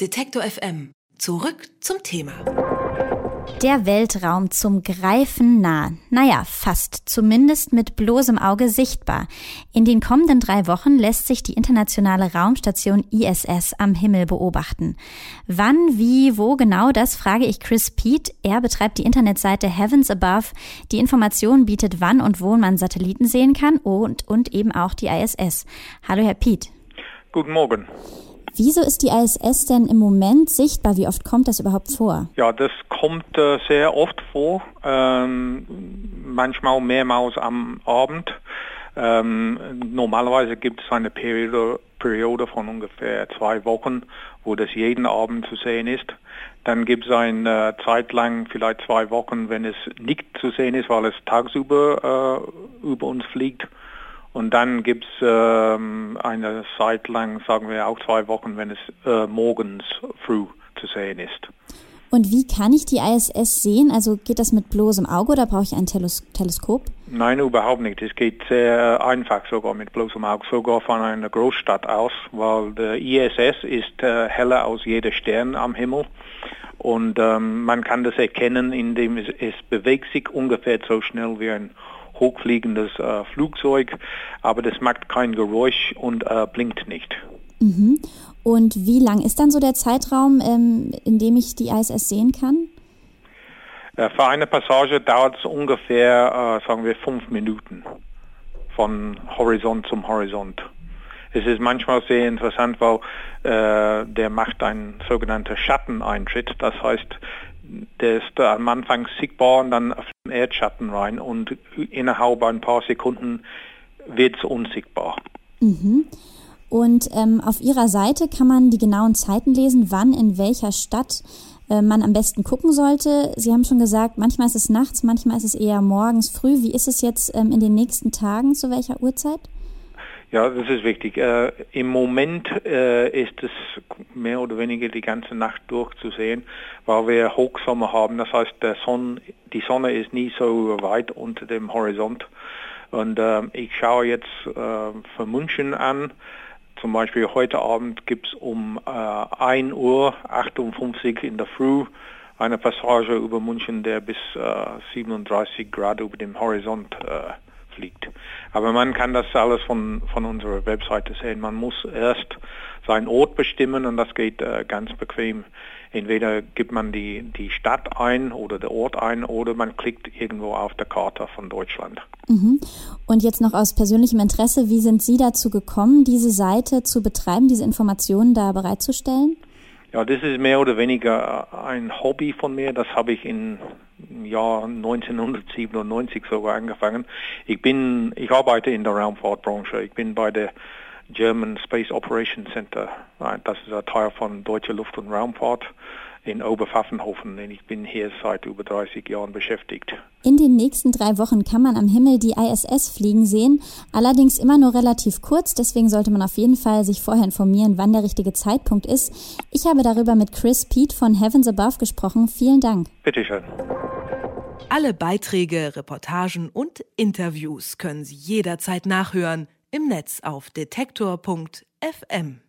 Detektor FM. Zurück zum Thema. Der Weltraum zum Greifen nah. Naja, fast. Zumindest mit bloßem Auge sichtbar. In den kommenden drei Wochen lässt sich die internationale Raumstation ISS am Himmel beobachten. Wann, wie, wo genau, das frage ich Chris Pete. Er betreibt die Internetseite Heavens Above, die Informationen bietet, wann und wo man Satelliten sehen kann und, und eben auch die ISS. Hallo, Herr Pete. Guten Morgen. Wieso ist die ISS denn im Moment sichtbar? Wie oft kommt das überhaupt vor? Ja, das kommt äh, sehr oft vor, ähm, manchmal mehrmals am Abend. Ähm, normalerweise gibt es eine Periode, Periode von ungefähr zwei Wochen, wo das jeden Abend zu sehen ist. Dann gibt es eine Zeit lang, vielleicht zwei Wochen, wenn es nicht zu sehen ist, weil es tagsüber äh, über uns fliegt. Und dann gibt es ähm, eine Zeit lang, sagen wir auch zwei Wochen, wenn es äh, morgens früh zu sehen ist. Und wie kann ich die ISS sehen? Also geht das mit bloßem Auge oder brauche ich ein Teles Teleskop? Nein, überhaupt nicht. Es geht sehr einfach sogar mit bloßem Auge, sogar von einer Großstadt aus, weil der ISS ist äh, heller als jeder Stern am Himmel. Und ähm, man kann das erkennen, indem es, es bewegt sich ungefähr so schnell wie ein hochfliegendes äh, Flugzeug, aber das macht kein Geräusch und äh, blinkt nicht. Mhm. Und wie lang ist dann so der Zeitraum, ähm, in dem ich die ISS sehen kann? Äh, für eine Passage dauert es ungefähr, äh, sagen wir, fünf Minuten von Horizont zum Horizont. Es ist manchmal sehr interessant, weil äh, der macht einen sogenannten Schatteneintritt. Das heißt, der ist am Anfang sichtbar und dann den Erdschatten rein und innerhalb ein paar Sekunden wird es unsichtbar. Mhm. Und ähm, auf Ihrer Seite kann man die genauen Zeiten lesen, wann in welcher Stadt äh, man am besten gucken sollte. Sie haben schon gesagt, manchmal ist es nachts, manchmal ist es eher morgens früh. Wie ist es jetzt ähm, in den nächsten Tagen, zu welcher Uhrzeit? Ja, das ist wichtig. Äh, Im Moment äh, ist es mehr oder weniger die ganze Nacht durchzusehen, weil wir Hochsommer haben. Das heißt, der Sonne, die Sonne ist nie so weit unter dem Horizont. Und äh, ich schaue jetzt äh, für München an. Zum Beispiel heute Abend gibt es um äh, 1 Uhr 58 in der Früh eine Passage über München, der bis äh, 37 Grad über dem Horizont äh, fliegt. Aber man kann das alles von, von unserer Webseite sehen. Man muss erst seinen Ort bestimmen und das geht äh, ganz bequem. Entweder gibt man die, die Stadt ein oder der Ort ein oder man klickt irgendwo auf der Karte von Deutschland. Mhm. Und jetzt noch aus persönlichem Interesse, wie sind Sie dazu gekommen, diese Seite zu betreiben, diese Informationen da bereitzustellen? Ja, das ist mehr oder weniger äh, ein Hobby von mir. Das habe ich in Jahr 1997 sogar angefangen. Ich bin, ich arbeite in der Raumfahrtbranche. Ich bin bei der German Space Operations Center. Das ist ein Teil von Deutsche Luft- und Raumfahrt in Oberpfaffenhofen. Ich bin hier seit über 30 Jahren beschäftigt. In den nächsten drei Wochen kann man am Himmel die ISS fliegen sehen, allerdings immer nur relativ kurz, deswegen sollte man auf jeden Fall sich vorher informieren, wann der richtige Zeitpunkt ist. Ich habe darüber mit Chris Pete von Heavens Above gesprochen. Vielen Dank. Bitte schön. Alle Beiträge, Reportagen und Interviews können Sie jederzeit nachhören im Netz auf detektor.fm.